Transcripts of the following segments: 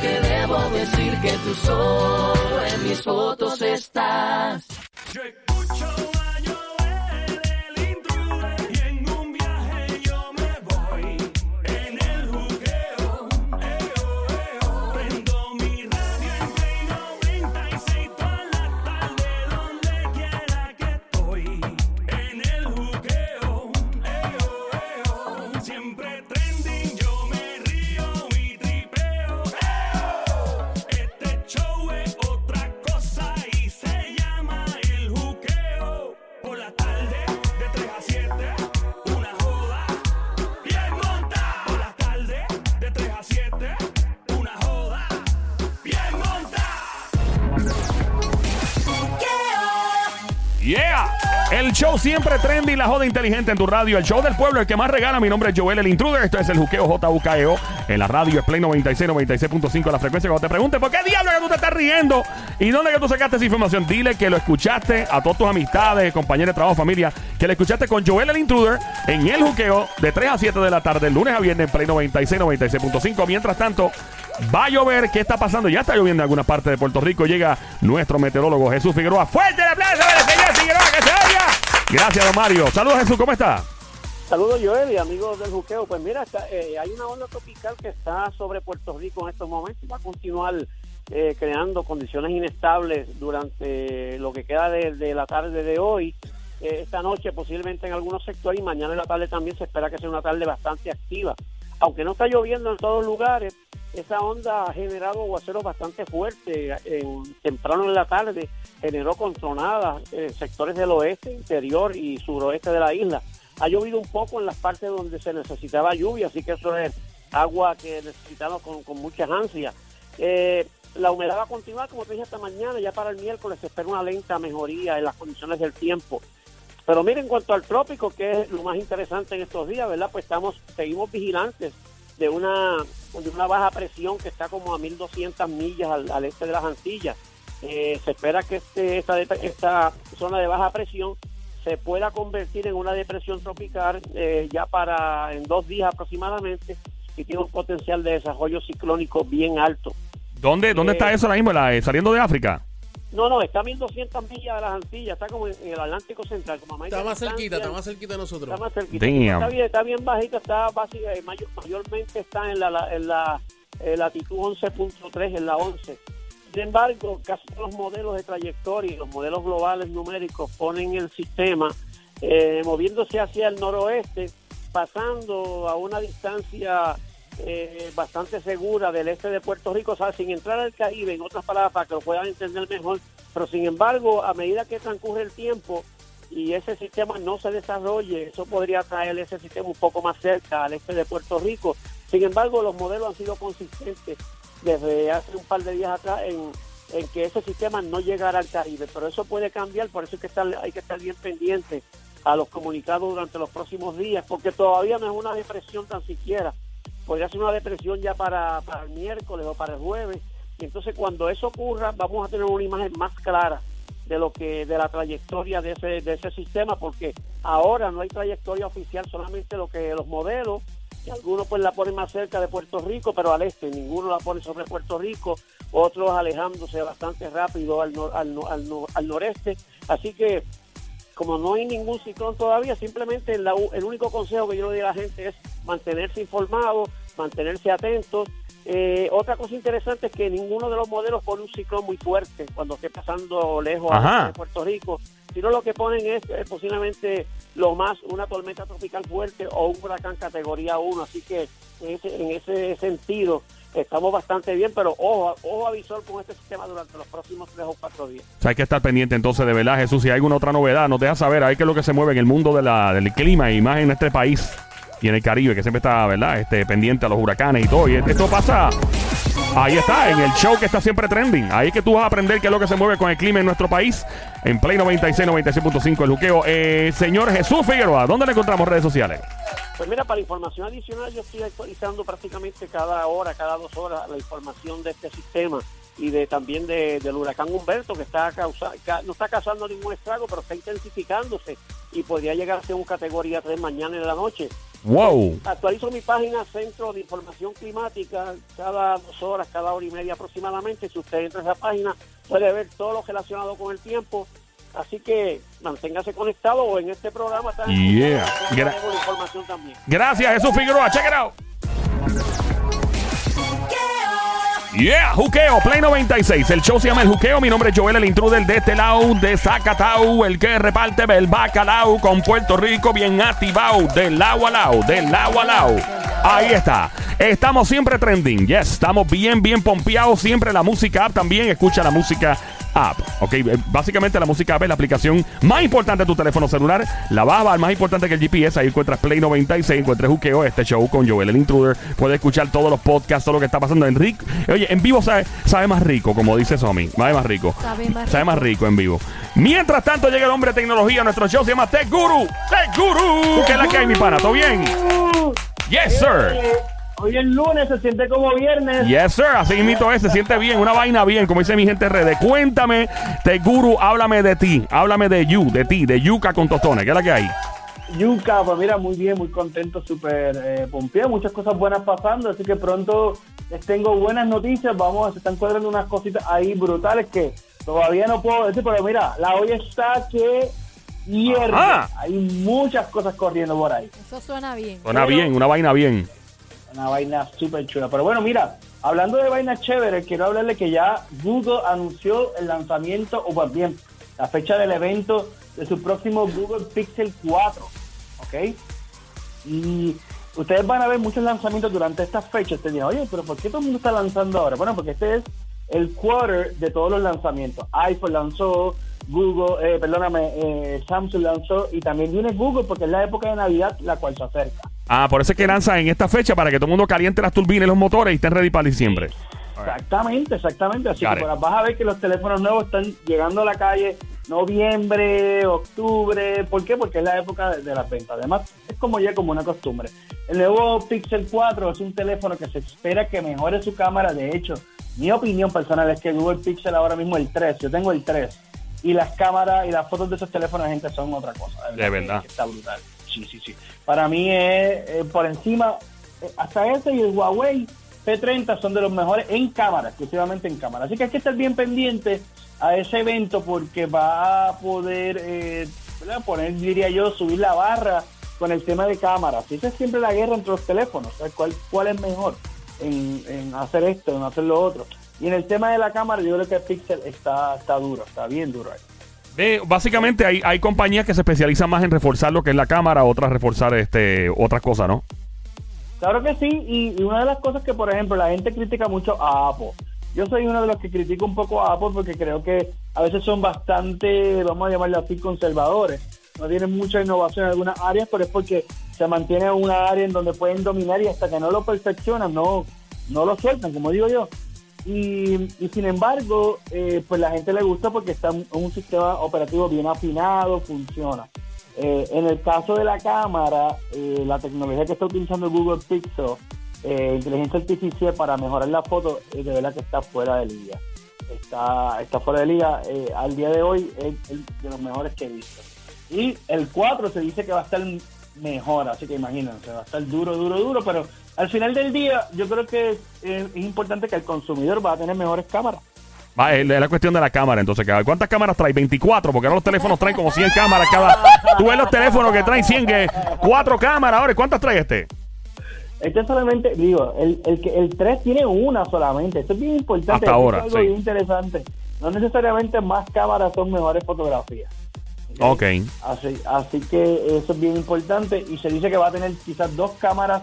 Que debo decir que tú solo en mis fotos estás. El show siempre trendy, la joda inteligente en tu radio. El show del pueblo, el que más regala. Mi nombre es Joel, el intruder. Esto es el juqueo JUKEO. En la radio es Play 96, 96.5 la frecuencia. Cuando te pregunte por qué diablo que tú te estás riendo y dónde que tú sacaste esa información, dile que lo escuchaste a todas tus amistades, compañeros de trabajo, familia, que lo escuchaste con Joel, el intruder, en el juqueo de 3 a 7 de la tarde, lunes a viernes Play 96, 96.5. Mientras tanto, va a llover. ¿Qué está pasando? Ya está lloviendo en alguna parte de Puerto Rico. Llega nuestro meteorólogo Jesús Figueroa. ¡Fuerte el aplauso para el señor Figueroa! ¡Que se oiga! Gracias, don Mario. Saludos, Jesús. ¿Cómo está? Saludos Joel y amigos del juqueo. Pues mira, eh, hay una onda tropical que está sobre Puerto Rico en estos momentos y va a continuar eh, creando condiciones inestables durante lo que queda de, de la tarde de hoy. Eh, esta noche posiblemente en algunos sectores y mañana en la tarde también se espera que sea una tarde bastante activa. Aunque no está lloviendo en todos lugares, esa onda ha generado aguaceros bastante fuertes. Temprano en la tarde generó con tronadas en sectores del oeste, interior y suroeste de la isla. Ha llovido un poco en las partes donde se necesitaba lluvia, así que eso es agua que necesitamos con, con muchas ansias. Eh, la humedad va a continuar, como te dije, hasta mañana. Ya para el miércoles se espera una lenta mejoría en las condiciones del tiempo. Pero miren, en cuanto al trópico, que es lo más interesante en estos días, ¿verdad? Pues estamos, seguimos vigilantes de una, de una baja presión que está como a 1.200 millas al, al este de las Antillas. Eh, se espera que este, esta, esta zona de baja presión se pueda convertir en una depresión tropical eh, ya para en dos días aproximadamente y tiene un potencial de desarrollo ciclónico bien alto. ¿Dónde, dónde Eh, está eso ahora mismo? La- eh, saliendo de África. No, no, está a 1200 millas de las Antillas, está como en, en el Atlántico Central, como Está más cerquita, está más cerquita de nosotros. Está más cerquita. Damn. Está bien, está bien bajita, está básica, eh, mayor- mayormente está en la, la- en la eh, latitud 11.3, en la 11. Sin embargo, casi todos los modelos de trayectoria y los modelos globales numéricos ponen el sistema eh, moviéndose hacia el noroeste, pasando a una distancia eh, bastante segura del este de Puerto Rico, o sin entrar al Caribe, en otras palabras, para que lo puedan entender mejor. Pero sin embargo, a medida que transcurre el tiempo, y ese sistema no se desarrolle, eso podría traer ese sistema un poco más cerca al este de Puerto Rico. Sin embargo, los modelos han sido consistentes desde hace un par de días atrás en, que ese sistema no llegará al Caribe, pero eso puede cambiar, por eso es que estar, hay que estar bien pendiente a los comunicados durante los próximos días, porque todavía no es una depresión tan siquiera, podría ser una depresión ya para, para el miércoles o para el jueves, y entonces cuando eso ocurra vamos a tener una imagen más clara de lo que de la trayectoria de ese de ese sistema porque ahora no hay trayectoria oficial solamente lo que los modelos algunos pues la ponen más cerca de Puerto Rico pero al este ninguno la pone sobre Puerto Rico otros alejándose bastante rápido al nor- al, al, al noreste. Así que como no hay ningún ciclón todavía, simplemente la el único consejo que yo le doy a la gente es mantenerse informado, mantenerse atentos. Eh, otra cosa interesante es que ninguno de los modelos pone un ciclón muy fuerte cuando esté pasando lejos Ajá. de Puerto Rico, sino lo que ponen es eh, posiblemente lo más una tormenta tropical fuerte o un huracán categoría 1, así que en ese, en ese sentido estamos bastante bien, pero ojo, ojo avisor con este sistema durante los próximos tres o cuatro días. O sea, hay que estar pendiente entonces de verdad, Jesús. Si hay alguna otra novedad, nos deja saber. Hay que es lo que se mueve en el mundo de la, del clima y más en este país y en el Caribe, que siempre está, ¿verdad? Este, pendiente a los huracanes y todo. Y esto pasa. Ahí está, en el show que está siempre trending. Ahí que tú vas a aprender qué es lo que se mueve con el clima en nuestro país. En Play 96, 96.5 el juqueo. Eh, señor Jesús Figueroa, ¿dónde le encontramos redes sociales? Pues mira, para información adicional, yo estoy actualizando prácticamente cada hora, cada dos horas, la información de este sistema y de también de- del huracán Humberto, que está causa, ca- no está causando ningún estrago, pero está intensificándose y podría llegar a ser un categoría 3 mañana en la noche. Wow. Actualizo mi página Centro de Información Climática cada dos horas, cada hora y media aproximadamente. Si usted entra a esa página, puede ver todo lo relacionado con el tiempo. Así que manténgase conectado en este programa está Yeah. Gra- información también. Gracias, Jesús Figueroa. Check it out. Yeah, Juqueo, Play 96. El show se llama El Juqueo. Mi nombre es Joel, el intruder de este lado, de Zacatau, el que reparte el bacalao con Puerto Rico bien activado, del lado a lado, del lado a lado. Ahí está. Estamos siempre trending. Yes, estamos bien, bien pompeados. Siempre la música también. Escucha la música app. Ok, eh, básicamente la música app es la aplicación más importante de tu teléfono celular. La baba, más importante que el GPS. Ahí encuentras Play 96, encuentras Juqueo, este show con Joel el Intruder. Puedes escuchar todos los podcasts, todo lo que está pasando en rico. Oye, en vivo sabe, sabe más rico, como dice Somi. Sabe más rico. Sabe más Sabe más rico en vivo. Mientras tanto llega el hombre de tecnología. Nuestro show se llama Tech Guru. Tech Guru. ¿Qué es la que hay, mi pana? ¿Todo bien? Yes, sir. Hoy es lunes, se siente como viernes. Yes, sir. Así mismo es. Se siente bien. Una vaina bien, como dice mi gente en redes. Cuéntame, Tech Guru, háblame de ti. Háblame de you, de ti, de yuca con tostones. ¿Qué es la que hay? Yuca, pues mira, muy bien, muy contento, súper eh, muchas cosas buenas pasando, así que pronto les tengo buenas noticias, vamos, se están cuadrando unas cositas ahí brutales que todavía no puedo decir, pero mira, la olla está que hierve, Ajá. hay muchas cosas corriendo por ahí, Eso suena bien. Suena bien, una vaina bien. Una vaina súper chula, pero bueno, mira, hablando de vainas chéveres, quiero hablarle que ya Google anunció el lanzamiento, o más bien, la fecha del evento de su próximo Google Pixel 4, ¿ok? Y ustedes van a ver muchos lanzamientos durante estas fechas. Ustedes dirán, oye, pero ¿por qué todo el mundo está lanzando ahora? Bueno, porque este es el quarter de todos los lanzamientos. iPhone lanzó, Google, eh, perdóname, eh, Samsung lanzó y también viene Google porque es la época de Navidad la cual se acerca. Ah, por eso es que lanzan en esta fecha para que todo el mundo caliente las turbinas y los motores y estén ready para diciembre. Exactamente, exactamente. Así Got que vas a ver que los teléfonos nuevos están llegando a la calle noviembre, octubre. ¿Por qué? Porque es la época de, de las ventas. Además, es como ya como una costumbre. El nuevo Pixel 4 es un teléfono que se espera que mejore su cámara. De hecho, mi opinión personal es que Google Pixel ahora mismo el 3. Yo tengo el 3. Y las cámaras y las fotos de esos teléfonos, gente, son otra cosa. De verdad. que Está brutal. Sí, sí, sí. Para mí es eh, por encima, eh, hasta ese y el Huawei P30 son de los mejores en cámara, exclusivamente en cámara. Así que hay que estar bien pendiente a ese evento porque va a poder eh, poner, diría yo, subir la barra con el tema de cámaras. Y esa es siempre la guerra entre los teléfonos. ¿Cuál, cuál es mejor en, en hacer esto, en hacer lo otro? Y en el tema de la cámara, yo creo que Pixel está, está duro, está bien duro ahí. Ve, básicamente hay, hay compañías que se especializan más en reforzar lo que es la cámara, otras reforzar este otras cosas, ¿no? Claro que sí, y, y una de las cosas que, por ejemplo, la gente critica mucho a Apple. Yo soy uno de los que critico un poco a Apple porque creo que a veces son bastante, vamos a llamarlo así, conservadores. No tienen mucha innovación en algunas áreas, pero es porque se mantiene en una área en donde pueden dominar y hasta que no lo perfeccionan, no, no lo sueltan, como digo yo. Y, y sin embargo, eh, pues la gente le gusta porque está en un sistema operativo bien afinado, funciona. Eh, en el caso de la cámara, eh, la tecnología que está utilizando Google Pixel, eh, inteligencia artificial para mejorar la foto, de verdad que está fuera de liga. Está, está fuera de liga. eh, al día de hoy es el de los mejores que he visto. Y el 4 se dice que va a estar mejor, así que imagínense, va a estar duro, duro, duro, pero al final del día yo creo que es, es importante que el consumidor va a tener mejores cámaras. Va, es la cuestión de la cámara, entonces. ¿Cuántas cámaras trae? 24, porque ahora los teléfonos traen como 100 cámaras cada. Tú ves los teléfonos que traen 100, que 4 cámaras. Ahora, ¿cuántas trae este? Este solamente, digo, el, el, el 3 tiene una solamente. Esto es bien importante. Hasta ahora, Es algo sí. bien interesante. No necesariamente más cámaras son mejores fotografías. Ok. Así, así que eso es bien importante. Y se dice que va a tener quizás dos cámaras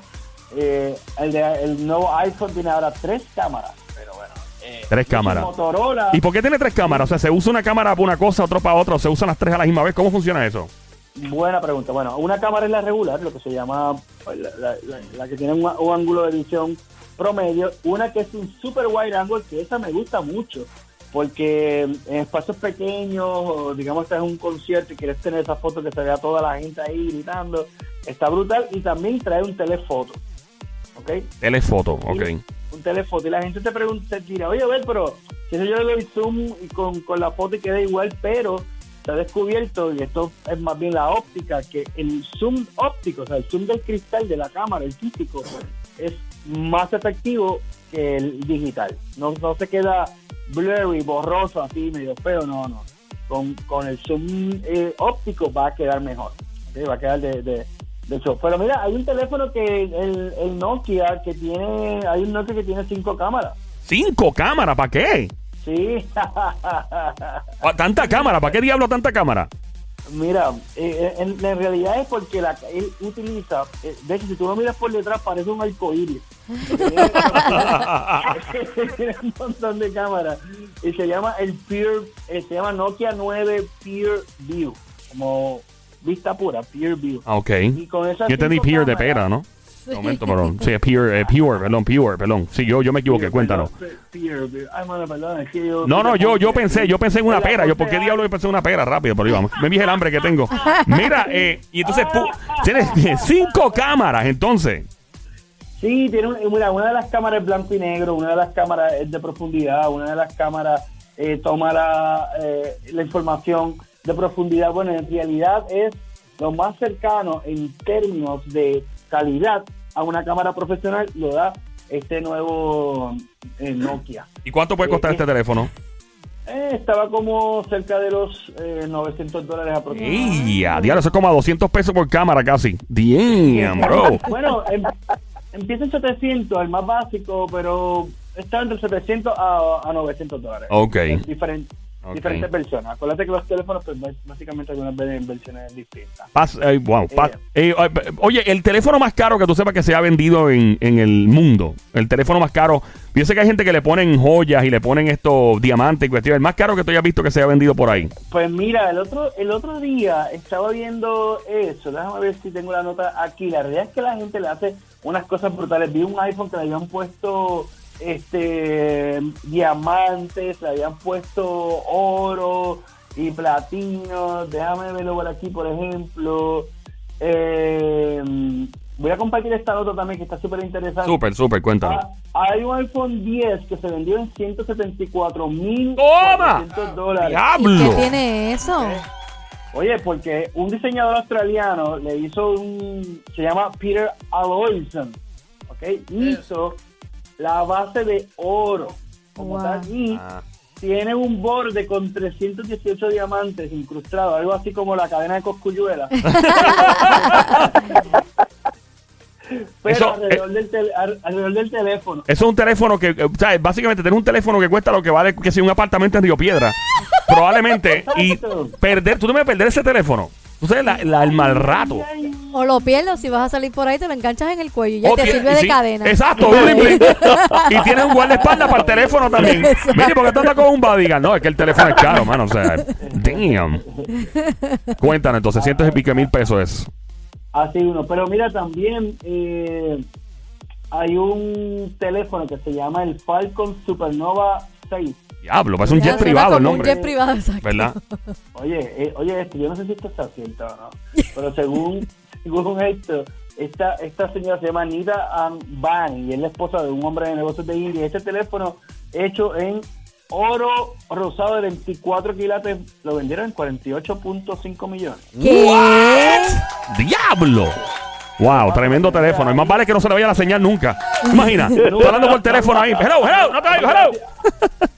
Eh, el, de- el nuevo iPhone tiene ahora tres cámaras. Pero bueno. eh, Tres cámaras. Motorola. ¿Y por qué tiene tres cámaras? O sea, ¿se usa una cámara para una cosa, otra para otra? ¿O se usan las tres a la misma vez? ¿Cómo funciona eso? Buena pregunta. Bueno, una cámara es la regular, lo que se llama pues, la, la- la- la que tiene un, un ángulo de visión promedio. Una que es un super wide angle, que esa me gusta mucho, porque en espacios pequeños, digamos que es un concierto y quieres tener esa foto que se vea toda la gente ahí gritando, está brutal. Y también trae un telefoto. ¿Ok? Telefoto, ok. un telefoto y la gente te pregunta, te tira, oye, a ver, pero si eso yo le doy zoom y con, con la foto y queda igual, pero se ha descubierto, y esto es más bien la óptica, que el zoom óptico, o sea, el zoom del cristal de la cámara, el físico, es más efectivo que el digital. No, no se queda blurry, borroso, así, medio feo, no, no. Con, con el zoom eh, óptico va a quedar mejor, va a quedar de, de, de show. Pero mira, hay un teléfono que el, el Nokia que tiene, hay un Nokia que tiene cinco cámaras. ¿Cinco cámaras? ¿Para qué? Sí. Ah, ¿Tanta cámara? ¿Para qué diablo tanta cámara? Mira, eh, en, en realidad es porque la, él utiliza, eh, de hecho, si tú lo miras por detrás, parece un arcoíris. Tiene un montón de cámaras. Y se llama el Peer, eh, se llama Nokia 9 Peer View, como vista pura, Peer View. Ah, ok. Y con esas Yo entendí peer de cámaras- pera, ¿no? Momento, perdón. Sí, pure, eh, pure, perdón, pure, perdón. Sí, yo, yo me equivoqué, cuéntanos. es No, no, yo, yo pensé, yo pensé en una pera. Yo, ¿por qué diablo yo pensé en una pera? Rápido, pero vamos. Me dije el hambre que tengo. Mira, eh, y entonces, pu- tienes cinco cámaras, entonces. Sí, tiene un- mira, una de las cámaras es blanco y negro, una de las cámaras es de profundidad, una de las cámaras eh, toma la, eh, la información de profundidad. Bueno, en realidad es lo más cercano en términos de calidad a una cámara profesional, lo da este nuevo eh, Nokia. ¿Y cuánto puede costar Eh, este teléfono? Eh, estaba como cerca de los eh, 900 dólares aproximadamente. ¡Ey! a diablo, eso es como a 200 pesos por cámara casi. Damn, bro. Bueno, em- empieza en 700, el más básico, pero está entre 700 a, a 900 dólares. Ok. Diferen- Diferentes versiones. Acuérdate que los teléfonos, pues bás- básicamente algunas versiones distintas. Pas- eh, wow, eh, eh, oye, el teléfono más caro que tú sepas que se ha vendido en, en el mundo, el teléfono más caro, yo sé que hay gente que le ponen joyas y le ponen estos diamantes y cuestiones, el más caro que tú hayas visto que se ha vendido por ahí. Pues mira, el otro el otro día estaba viendo eso. Déjame ver si tengo la nota aquí. La realidad es que la gente le hace unas cosas brutales. Vi un iPhone que le habían puesto este diamantes, le habían puesto oro y platino. Déjame verlo por aquí, por ejemplo. Eh, voy a compartir esta nota también que está súper interesante. Súper, súper, cuéntanos. Ah, hay un iPhone 10 que se vendió en 174 mil dólares. ¿Y ¡Diablo! qué tiene eso? Oye, porque un diseñador australiano le hizo un. Se llama Peter Aloyson. ¿Ok? Hizo la base de oro. Como Wow. tal. Y Ah. tiene un borde con 318 diamantes incrustados. Algo así como la cadena de Coscuyuela. Pero Eso, alrededor, del tele- al- alrededor del teléfono. Eso es un teléfono que, eh, o sea, básicamente tener un teléfono que cuesta lo que vale que sea un apartamento en Río Piedra. Probablemente. y perder, tú no me perder ese teléfono. Tú sabes, la, la- el mal rato. O lo pierdes, si vas a salir por ahí, te lo enganchas en el cuello y ya Oh, te tiene- sirve de sí, cadena. Exacto, y tienes un guardaespaldas para el teléfono también. Mire, porque tú andas con un bodyguard. No, es que el teléfono es caro, mano. O sea, damn. Cuéntanos, entonces, cientos y pico mil pesos es. Así uno. Pero mira, también eh, hay un teléfono que se llama el Falcon Supernova 6. Diablo, parece un jet privado el nombre. Un jet privado, exacto. ¿Verdad? Oye, eh, oye esto, yo no sé si esto está cierto o no, pero según, según esto, esta, esta señora se llama Anita Ambani y es la esposa de un hombre de negocios de India. Este teléfono hecho en oro rosado de 24 quilates lo vendieron en 48.5 millones. ¿Qué? ¡Diablo! Wow, tremendo teléfono. Y más vale que no se le vaya la señal nunca. Imagina, hablando por teléfono ahí. Hello, hello, no te oigo, hello.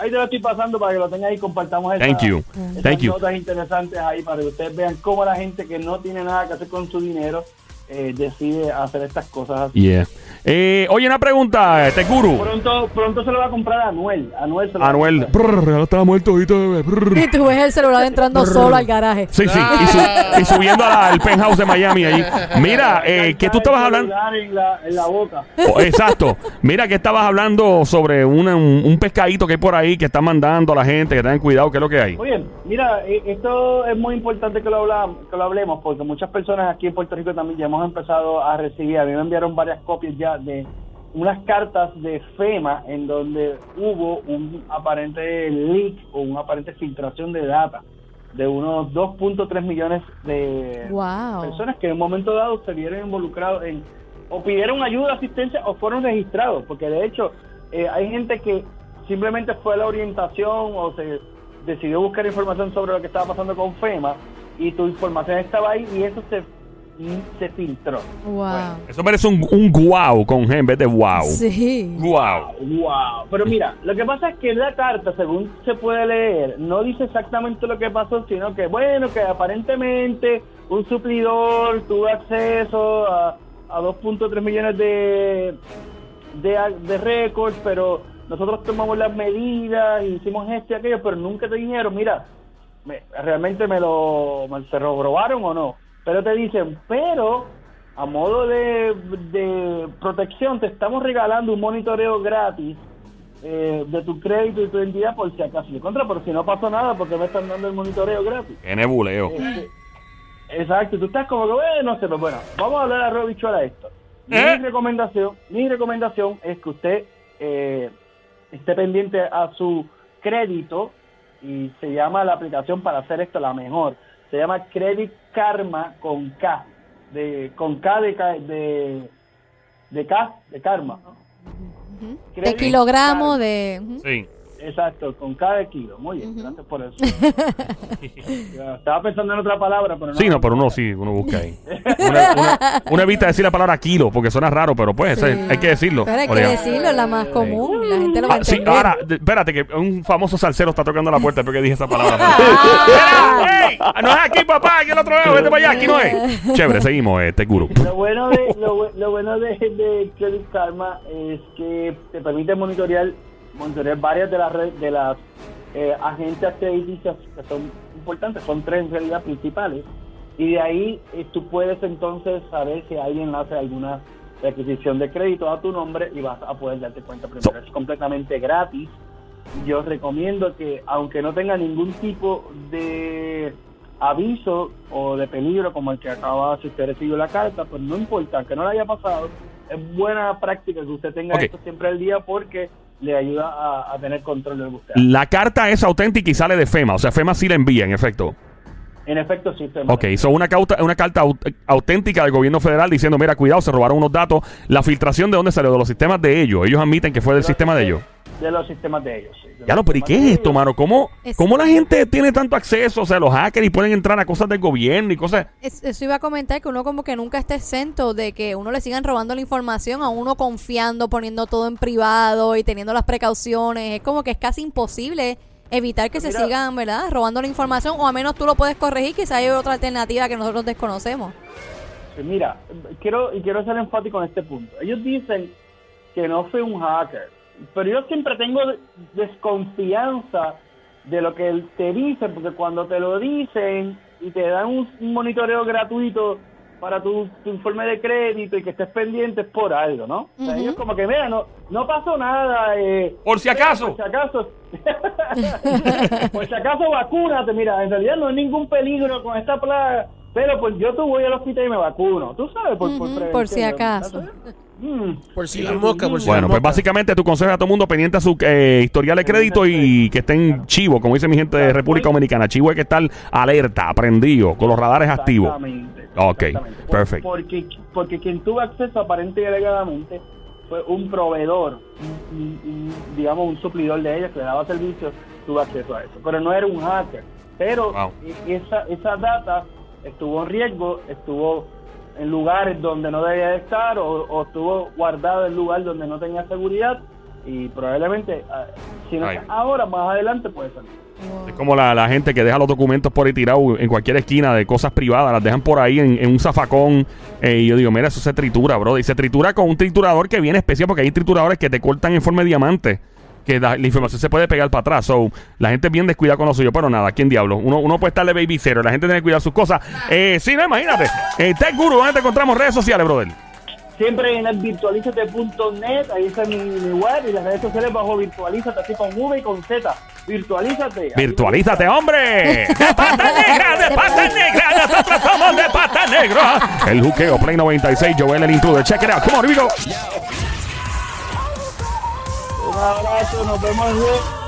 Ahí te lo estoy pasando para que lo tengan ahí y compartamos esa- Thank you. esas Thank you. notas interesantes ahí para que ustedes vean cómo la gente que no tiene nada que hacer con su dinero eh, decide hacer estas cosas así. Yeah. Eh, oye, una pregunta, este guru. Pronto, pronto se lo va a comprar a Anuel. Anuel se lo va a Anuel. comprar. Brr, ya estaba muerto ahorita, bebé. Brr. Y tú ves el celular entrando solo al garaje. Sí, sí. Y, su- y subiendo a la- al penthouse de Miami allí. Mira, eh, que tú estabas El hablando. celular En la, en la boca. Oh, exacto. Mira que estabas hablando sobre una- un, un pescadito que hay por ahí que están mandando a la gente que tengan cuidado, ¿qué es lo que hay? Oye, mira, eh, esto es muy importante que lo, hablam- que lo hablemos porque muchas personas aquí en Puerto Rico también ya hemos empezado a recibir, a mí me enviaron varias copias ya de unas cartas de FEMA en donde hubo un aparente leak o una aparente filtración de data de unos 2.3 millones de Wow. personas que en un momento dado se vieron involucrados en o pidieron ayuda, asistencia o fueron registrados, porque de hecho eh, hay gente que simplemente fue a la orientación o se decidió buscar información sobre lo que estaba pasando con FEMA y tu información estaba ahí y eso se, se filtró. Wow. Eso merece un, un guau con G en vez de wow. Sí. Guau. Wow, pero mira, lo que pasa es que la carta, según se puede leer, no dice exactamente lo que pasó, sino que, bueno, que aparentemente un suplidor tuvo acceso a, a 2.3 millones de, de, de récords, pero nosotros tomamos las medidas, y hicimos esto y aquello, pero nunca te dijeron, mira, me- realmente me lo, me, se lo robaron o no. Pero te dicen, pero a modo de, de protección te estamos regalando un monitoreo gratis eh, de tu crédito y tu identidad por si acaso. Y contra, pero si no pasó nada, porque me están dando el monitoreo gratis? Qué nebuleo. Este, exacto, tú estás como que, bueno, no sé, pero bueno, vamos a hablar a Robichuela esto. Mi ¿Eh? recomendación, mi recomendación es que usted eh, esté pendiente a su crédito y se llama la aplicación para hacer esto la mejor. Se llama Credit Karma con K, de con K de K- de, de K de Karma. De kilogramo, Karma. de... Sí. Exacto, con cada kilo. Muy bien, gracias por eso. Estaba pensando en otra palabra, pero no. Sí, no, pero uno sí, uno busca ahí. Una, una- uno evita decir la palabra kilo porque suena raro, pero pues Sí. hay que decirlo. Pero hay que Oiga. decirlo, es la más común. La gente lo va a Ah, sí, ahora, espérate, que un famoso salsero está tocando la puerta porque dije esa palabra. Ah. ¡Ey! No es aquí, papá, aquí el otro lado, vete para allá, aquí no es. Chévere, seguimos, este guru. Lo bueno de lo, lo bueno de, de Credit Karma es que te permite monitorear monitorear varias de las de las eh, agencias crediticias que son importantes, son tres en realidad principales y de ahí eh, tú puedes entonces saber si alguien hace alguna requisición de crédito a tu nombre y vas a poder darte cuenta primero. Es completamente gratis. Yo recomiendo que, aunque no tenga ningún tipo de aviso o de peligro como el que acaba, si usted recibió la carta, pues no importa, que no le haya pasado, es buena práctica que usted tenga esto siempre al día porque le ayuda a, a tener control de lo que usted hace. La carta es auténtica y sale de FEMA, o sea, FEMA sí la envía, en efecto. En efecto, sí, usted Ok, son una, cauta- una carta aut- auténtica del gobierno federal diciendo, mira, cuidado, se robaron unos datos. La filtración de dónde salió, de los sistemas de ellos. Ellos admiten que fue del sistema de ellos. De los sistemas de ellos, sí. De Ya no, pero ¿y qué es esto, mano? ¿Cómo, Es- ¿Cómo la gente tiene tanto acceso? O sea, los hackers y pueden entrar a cosas del gobierno y cosas... Es- Eso iba a comentar que uno como que nunca está exento de que uno le sigan robando la información, a uno confiando, poniendo todo en privado y teniendo las precauciones. Es como que es casi imposible evitar que se Mira. sigan, ¿verdad? Robando la información o a menos tú lo puedes corregir, quizá hay otra alternativa que nosotros desconocemos. Sí, Mira, quiero y quiero ser enfático en este punto. Ellos dicen que no fue un hacker, pero yo siempre tengo de- desconfianza de lo que te dicen, porque cuando te lo dicen y te dan un, un monitoreo gratuito para tu, tu informe de crédito y que estés pendiente es por algo, ¿no? O sea, ellos como que, mira, no, no pasó nada. Eh, Por si acaso. Por si acaso. por si acaso, vacúnate. Mira, en realidad no hay ningún peligro con esta plaga. Pero pues yo tú voy al hospital y me vacuno. Tú sabes, por, por, prevención. por si acaso. Mm. Por si la mosca, por si Bueno, la pues mosca. básicamente tu consejo a todo el mundo pendiente a su eh, historial de crédito y que estén chivo, como dice mi gente de República Dominicana. Chivo hay que estar alerta, aprendido, con los radares activos. Exactamente. Ok, perfecto. Porque, porque quien tuvo acceso aparente y alegadamente fue un proveedor, un- un- un- digamos un suplidor de ellos que le daba servicios, tuvo acceso a eso. Pero no era un hacker. Pero Wow. e- esa, esa data estuvo en riesgo, estuvo en lugares donde no debía de estar o, o estuvo guardada en lugar donde no tenía seguridad Y probablemente, ah, si no Ay. ahora, más adelante puede salir. Es como la, la gente que deja los documentos por ahí tirados en cualquier esquina de cosas privadas, las dejan por ahí en, en un zafacón. eh, y yo digo, mira, eso se tritura, bro. Y se tritura con un triturador que viene especial porque hay trituradores que te cortan en forma de diamante. Que da- la información se puede pegar para atrás. So, la gente es bien descuidada con lo suyo. Pero nada, ¿quién diablo? Uno, uno puede estarle baby cero. La gente tiene que cuidar sus cosas. Eh, sí, no, imagínate. Eh, Tech Guru, ¿dónde te encontramos? Redes sociales, brother. Siempre en el virtualizate.net, ahí está mi, mi web y las redes sociales bajo virtualízate, así con V y con Z. Virtualízate. Virtualízate, hombre. De pata negra, de pata negra. Nosotros somos de pata negra. El juqueo, Play 96, Joel el intruder. Check it out. Come on, here we go. Abrazo, nos vemos.